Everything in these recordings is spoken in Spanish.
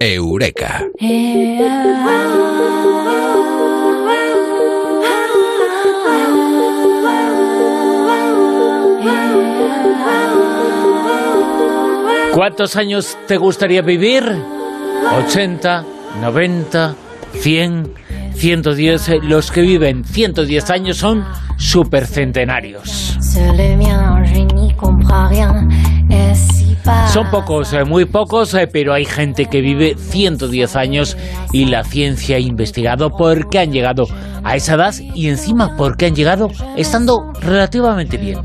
Eureka. ¿Cuántos años te gustaría vivir? ¿80? ¿90? ¿100? 110. Los que viven 110 años son supercentenarios. Son pocos, eh, muy pocos, eh, pero hay gente que vive 110 años y la ciencia ha investigado por qué han llegado a esa edad y encima por qué han llegado estando relativamente bien.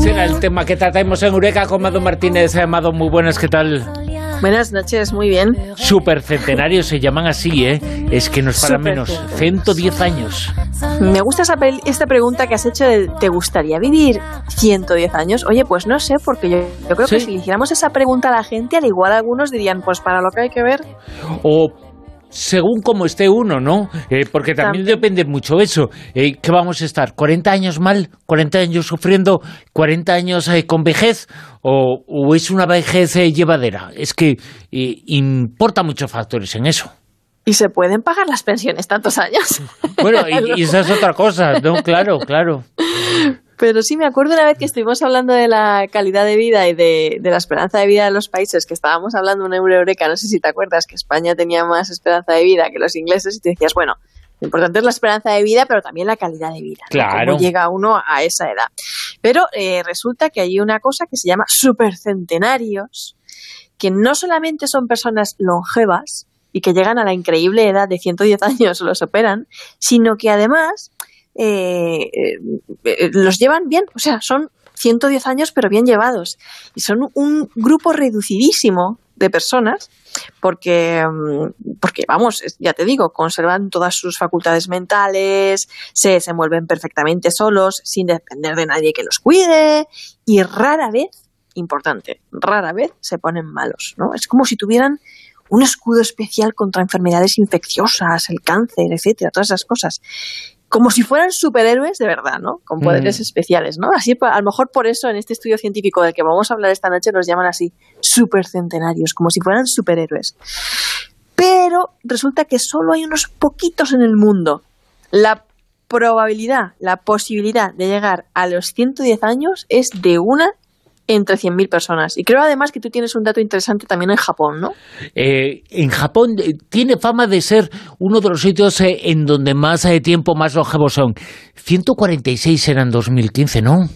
Será el tema que tratamos en Eureka con Mado Martínez. Amado, muy buenas, ¿qué tal? Buenas noches, muy bien. Supercentenarios se llaman así, ¿eh? Es que nos para menos. 110 años. Me gusta esa esta pregunta que has hecho de ¿te gustaría vivir 110 años? Oye, pues no sé, porque yo, yo creo que si le hiciéramos esa pregunta a la gente, al igual algunos dirían, pues para lo que hay que ver. O según cómo esté uno, ¿no? Eh, porque también, depende mucho eso. Eh, ¿Qué vamos a estar? ¿40 años mal? ¿40 años sufriendo? ¿40 años eh, con vejez? ¿O, es una vejez llevadera? Es que importa muchos factores en eso. ¿Y se pueden pagar las pensiones tantos años? Bueno, y, y esa es otra cosa, ¿no? Claro, claro. Pero sí me acuerdo una vez que estuvimos hablando de la calidad de vida y de, la esperanza de vida de los países, que estábamos hablando en Eureka, no sé si te acuerdas, que España tenía más esperanza de vida que los ingleses, y te decías, bueno, lo importante es la esperanza de vida, pero también la calidad de vida. Claro. Cómo llega uno a esa edad. Pero eh, resulta que hay una cosa que se llama supercentenarios, que no solamente son personas longevas y que llegan a la increíble edad de 110 años los operan, sino que además eh, eh, los llevan bien, o sea, son 110 años pero bien llevados. Y son un grupo reducidísimo de personas porque, mm, porque, vamos, ya te digo, conservan todas sus facultades mentales, se desenvuelven perfectamente solos, sin depender de nadie que los cuide y rara vez, importante, rara vez se ponen malos, ¿no? Es como si tuvieran un escudo especial contra enfermedades infecciosas, el cáncer, etcétera, todas esas cosas como si fueran superhéroes de verdad, ¿no? Con poderes mm. especiales, ¿no? Así, a lo mejor por eso en este estudio científico del que vamos a hablar esta noche los llaman así, supercentenarios, como si fueran superhéroes. Pero resulta que solo hay unos poquitos en el mundo. La probabilidad, la posibilidad de llegar a los 110 años es de una entre 100.000 personas. Y creo además que tú tienes un dato interesante también en Japón, ¿no? Eh, en Japón eh, tiene fama de ser uno de los sitios eh, en donde más tiempo más longevos son. 146 eran en 2015, ¿no?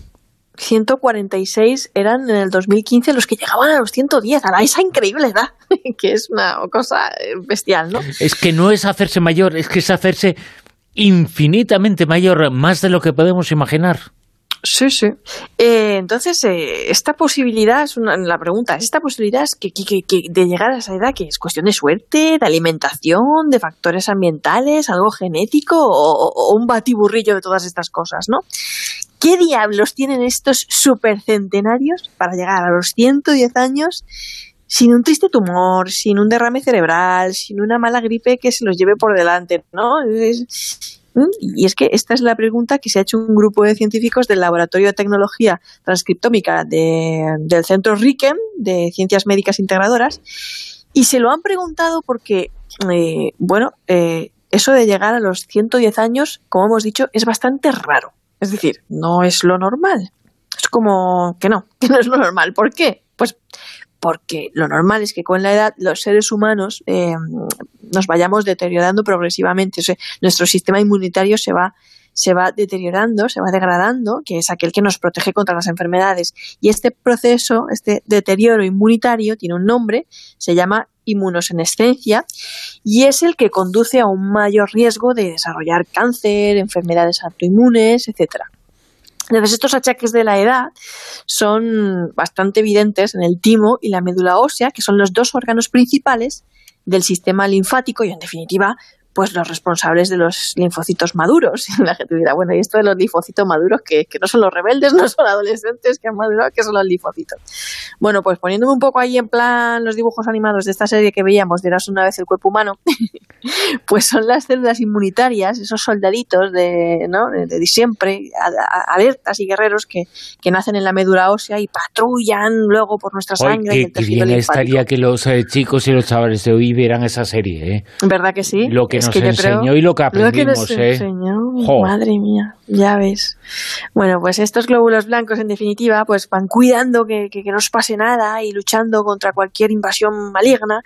146 eran en el 2015 los que llegaban a los 110, a esa increíble edad, que es una cosa bestial, ¿no? Es que no es hacerse mayor, es que es hacerse infinitamente mayor, más de lo que podemos imaginar. Sí, sí. Eh, entonces, eh, esta posibilidad, es una, la pregunta, ¿es esta posibilidad es que, de llegar a esa edad que es cuestión de suerte, de alimentación, de factores ambientales, algo genético o, un batiburrillo de todas estas cosas, ¿no? ¿Qué diablos tienen estos supercentenarios para llegar a los 110 años sin un triste tumor, sin un derrame cerebral, sin una mala gripe que se los lleve por delante, ¿no? Es, y es que esta es la pregunta que se ha hecho un grupo de científicos del Laboratorio de Tecnología Transcriptómica del Centro RIKEM de Ciencias Médicas Integradoras y se lo han preguntado porque, eh, bueno, eh, eso de llegar a los 110 años, como hemos dicho, es bastante raro. Es decir, no es lo normal. Es como que no, que no es lo normal. ¿Por qué? Pues porque lo normal es que con la edad los seres humanos eh, nos vayamos deteriorando progresivamente. nuestro sistema inmunitario se va, se va deteriorando, se va degradando, que es aquel que nos protege contra las enfermedades. Y este proceso, este deterioro inmunitario, tiene un nombre, se llama inmunosenescencia, y es el que conduce a un mayor riesgo de desarrollar cáncer, enfermedades autoinmunes, etcétera. Entonces, estos achaques de la edad son bastante evidentes en el timo y la médula ósea, que son los dos órganos principales del sistema linfático y, en definitiva, pues los responsables de los linfocitos maduros. Y la gente dirá, bueno, ¿y esto de los linfocitos maduros que, que no son los rebeldes, no son adolescentes que han madurado, que son los linfocitos? Bueno, pues poniéndome un poco ahí en plan los dibujos animados de esta serie que veíamos de Eras una vez el cuerpo humano, pues son las células inmunitarias, esos soldaditos de, ¿no? de, siempre, alertas y guerreros que, que, nacen en la médula ósea y patrullan luego por nuestra sangre. Qué bien estaría que los eh, chicos y los chavales de hoy vieran esa serie. ¿eh? ¿Verdad que sí? Lo que nos enseñó y lo que aprendimos. Lo que nos ¿eh? enseñó, madre mía, ya ves. Bueno, pues estos glóbulos blancos, en definitiva, pues van cuidando que, que, que no os pase nada y luchando contra cualquier invasión maligna.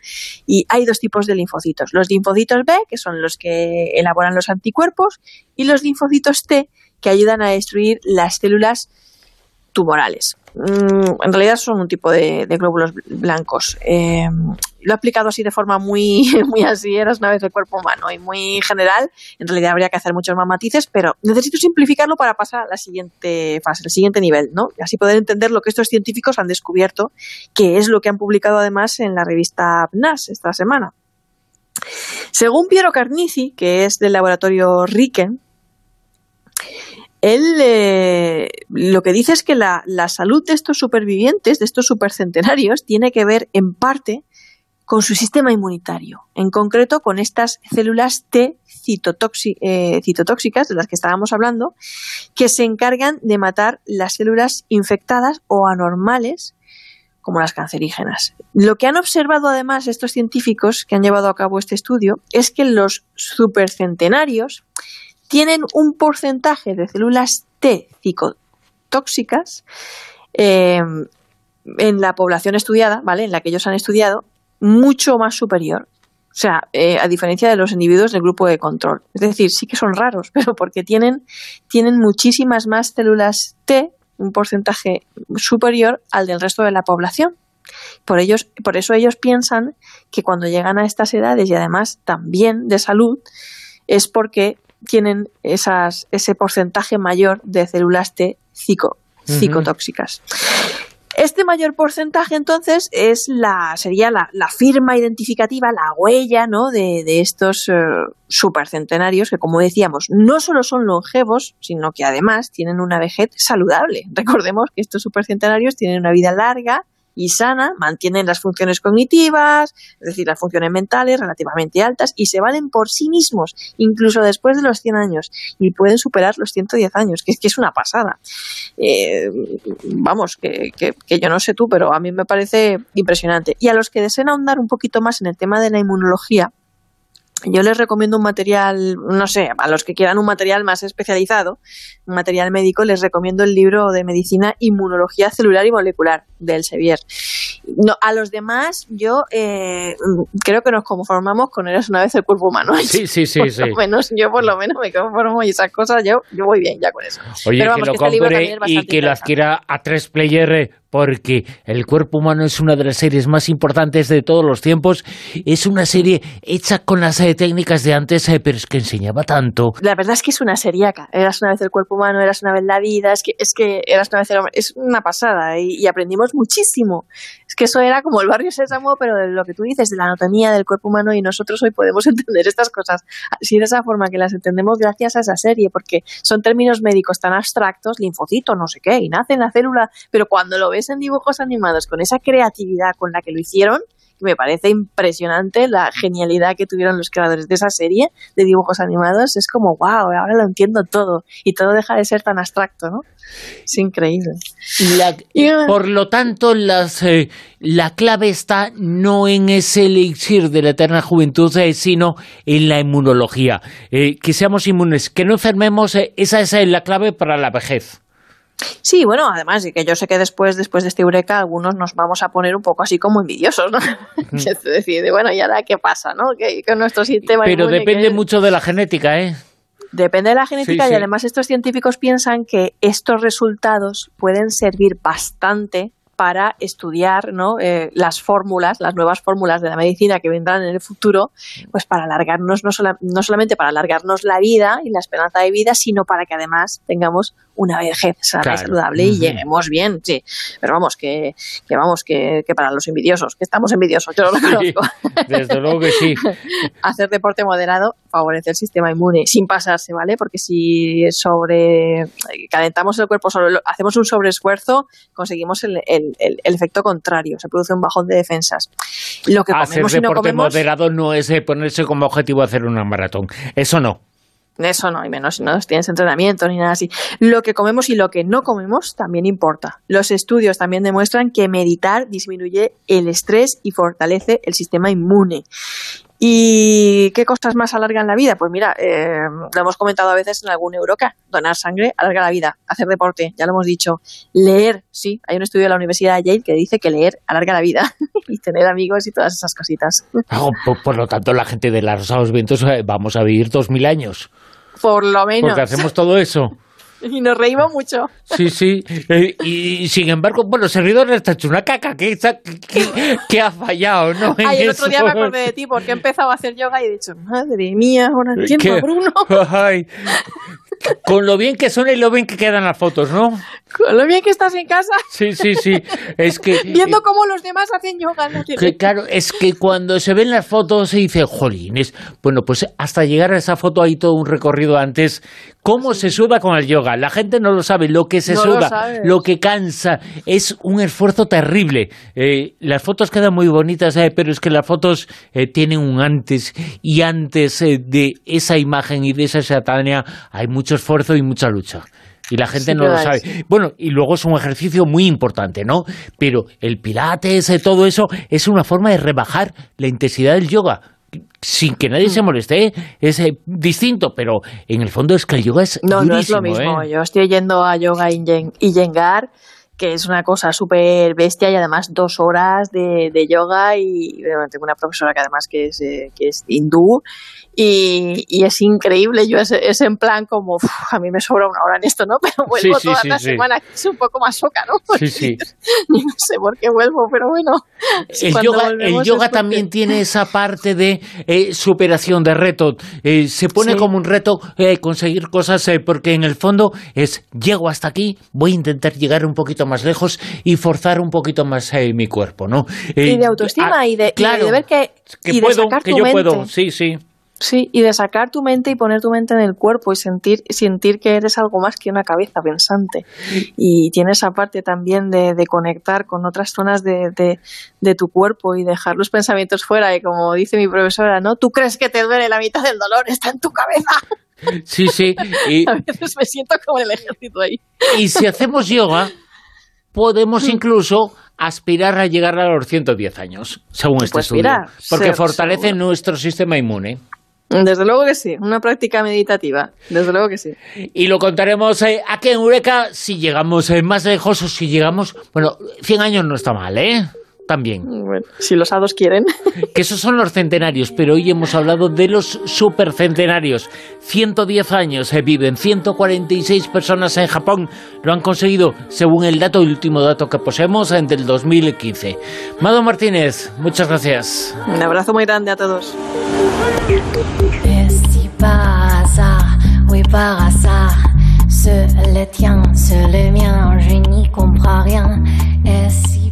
Y hay dos tipos de linfocitos. Los linfocitos B, que son los que elaboran los anticuerpos, y los linfocitos T, que ayudan a destruir las células tumorales. Mm, en realidad son un tipo de, glóbulos blancos. Eh, lo he aplicado así de forma muy, muy así, eras una vez el cuerpo humano y muy general. En realidad habría que hacer muchos más matices, pero necesito simplificarlo para pasar a la siguiente fase, al siguiente nivel, ¿no? Y así poder entender lo que estos científicos han descubierto, que es lo que han publicado además en la revista PNAS esta semana. Según Piero Carnici, que es del laboratorio Riken, él eh, lo que dice es que la, salud de estos supervivientes, de estos supercentenarios, tiene que ver en parte con su sistema inmunitario, en concreto con estas células T eh, citotóxicas de las que estábamos hablando, que se encargan de matar las células infectadas o anormales como las cancerígenas. Lo que han observado además estos científicos que han llevado a cabo este estudio es que los supercentenarios tienen un porcentaje de células T cicotóxicas eh, en la población estudiada, ¿vale? En la que ellos han estudiado, mucho más superior. O sea, eh, a diferencia de los individuos del grupo de control. Es decir, sí que son raros, pero porque tienen, tienen muchísimas más células T, un porcentaje superior al del resto de la población. Por, ellos, por eso ellos piensan que cuando llegan a estas edades y además también de salud, es porque tienen esas, ese porcentaje mayor de células T psicotóxicas. Este mayor porcentaje, entonces, es la, sería la, firma identificativa, la huella ¿no? de, estos eh, supercentenarios que, como decíamos, no solo son longevos, sino que además tienen una vejez saludable. Recordemos que estos supercentenarios tienen una vida larga, y sana, mantienen las funciones cognitivas, es decir, las funciones mentales relativamente altas y se valen por sí mismos, incluso después de los 100 años, y pueden superar los 110 años, que, que es una pasada. Eh, vamos, que, que, yo no sé tú, pero a mí me parece impresionante. Y a los que deseen ahondar un poquito más en el tema de la inmunología, yo les recomiendo un material, no sé, a los que quieran un material más especializado, un material médico, les recomiendo el libro de medicina Inmunología Celular y Molecular de Elsevier. No, a los demás, yo eh, creo que nos conformamos con Eres una vez el cuerpo humano. Sí, sí, sí. Por Lo menos, yo por lo menos me conformo y esas cosas, yo, yo voy bien ya con eso. Oye, que lo este compre y que lo adquiera a tres player eh, porque El cuerpo humano es una de las series más importantes de todos los tiempos. Es una serie hecha con las eh, técnicas de antes, eh, pero es que enseñaba tanto. La verdad es que es una seriaca. Eras una vez el cuerpo humano, eras una vez la vida, es que, es que eras una vez el hombre. Es una pasada y, aprendimos muchísimo. Es que eso era como el barrio Sésamo, pero de lo que tú dices, de la anatomía del cuerpo humano y nosotros hoy podemos entender estas cosas así de esa forma que las entendemos gracias a esa serie, porque son términos médicos tan abstractos, linfocito, no sé qué, y nace en la célula, pero cuando lo ves en dibujos animados con esa creatividad con la que lo hicieron, me parece impresionante la genialidad que tuvieron los creadores de esa serie de dibujos animados. Es como, wow, ahora lo entiendo todo y todo deja de ser tan abstracto, ¿no? Es increíble. por lo tanto, las, eh, la clave está no en ese elixir de la eterna juventud, eh, sino en la inmunología. Eh, que seamos inmunes, que no enfermemos, esa es la clave para la vejez. Sí, bueno, además, y que yo sé que después, después de este Eureka, algunos nos vamos a poner un poco así como envidiosos, ¿no? Es decir, bueno, ¿y ahora qué pasa, no? Que, nuestro sistema Pero depende mucho de la genética, ¿eh? Depende de la genética y además estos científicos piensan que estos resultados pueden servir bastante para estudiar ¿no? Eh, las fórmulas, las nuevas fórmulas de la medicina que vendrán en el futuro, pues para alargarnos, no, no solamente para alargarnos la vida y la esperanza de vida, sino para que además tengamos una vejez sana y saludable y lleguemos bien, sí. Pero vamos, que, que vamos, que, que, para los envidiosos, que estamos envidiosos, yo lo conozco. desde luego que sí. Hacer deporte moderado favorece el sistema inmune, sin pasarse, ¿vale? Porque si sobre calentamos el cuerpo, sobre, hacemos un sobreesfuerzo, conseguimos el, el, el, efecto contrario, se produce un bajón de defensas. Lo que hacer deporte moderado no es ponerse como objetivo hacer una maratón, eso no. Eso no, hay menos si no tienes entrenamiento ni nada así. Lo que comemos y lo que no comemos también importa. Los estudios también demuestran que meditar disminuye el estrés y fortalece el sistema inmune. ¿Y qué cosas más alargan la vida? Pues mira, eh, lo hemos comentado a veces en algún Euroca. Donar sangre alarga la vida. Hacer deporte, ya lo hemos dicho. Leer, sí. Hay un estudio de la Universidad de Yale que dice que leer alarga la vida. y tener amigos y todas esas cositas. Por, lo tanto, la gente de los Rosados Vientos eh, vamos a vivir dos mil años. Por lo menos. Porque hacemos todo eso. Y nos reímos mucho. Sí, sí. Eh, y, sin embargo, bueno, Servidor está hecho una caca. que, que, ha fallado, ¿no? Ay, el otro día me acordé de ti porque he empezado a hacer yoga y he dicho, madre mía, ahora entiendo, Bruno. Ay, con lo bien que son y lo bien que quedan las fotos, ¿no? Con lo bien que estás en casa. Sí, sí, sí. Es que viendo cómo los demás hacen yoga. claro, es que cuando se ven las fotos se dice, jolines, bueno, pues hasta llegar a esa foto hay todo un recorrido antes. ¿Cómo se suda con el yoga? La gente no lo sabe, lo que se suda, lo, que cansa, es un esfuerzo terrible. Eh, las fotos quedan muy bonitas, eh, pero es que las fotos eh, tienen un antes y antes de esa imagen y de esa satania hay mucho esfuerzo y mucha lucha. Y la gente no lo sabe. Bueno, y luego es un ejercicio muy importante, ¿no? Pero el pilates, eh, todo eso, es una forma de rebajar la intensidad del yoga sin que nadie se mm. moleste, ¿eh? es eh, distinto, pero en el fondo es que el yoga es No, no es lo mismo. Yo estoy yendo a yoga y yengar que es una cosa súper bestia y además dos horas de, de yoga y tengo una profesora que además que es, que es hindú y, y, es increíble. Yo es, es en plan como, a mí me sobra una hora en esto, ¿no? Pero vuelvo toda la semana, que es un poco más soca, ¿no? sí, sí. no sé por qué vuelvo, pero bueno. El yoga, el yoga también tiene esa parte de eh, superación, de reto. Eh, se pone como un reto eh, conseguir cosas porque en el fondo es, llego hasta aquí, voy a intentar llegar un poquito más lejos y forzar un poquito más mi cuerpo, ¿no? y de autoestima ah, y, de, claro, de ver que, que y puedo, que yo puedo, sí, sí. Sí, y de sacar tu mente y poner tu mente en el cuerpo y sentir, sentir que eres algo más que una cabeza pensante. Y tiene esa parte también de, de conectar con otras zonas de, de, tu cuerpo y dejar los pensamientos fuera. Y como dice mi profesora, ¿no? Tú crees que te duele la mitad del dolor, está en tu cabeza. Sí, sí. Y, a veces me siento como en el ejército ahí. Y si hacemos yoga, podemos mm. incluso aspirar a llegar a los 110 años, según este estudio. Porque fortalece nuestro sistema inmune. Desde luego que sí, una práctica meditativa, desde luego que sí. Y lo contaremos eh, aquí en Eureka si llegamos eh, más lejos o si llegamos, bueno, 100 años no está mal, ¿eh? También. Bueno, si los hados quieren. Que esos son los centenarios, pero hoy hemos hablado de los supercentenarios. 110 años eh, viven, 146 personas en Japón lo han conseguido, según el dato, el último dato que poseemos, en del 2015. Mado Martínez, muchas gracias. Un abrazo muy grande a todos.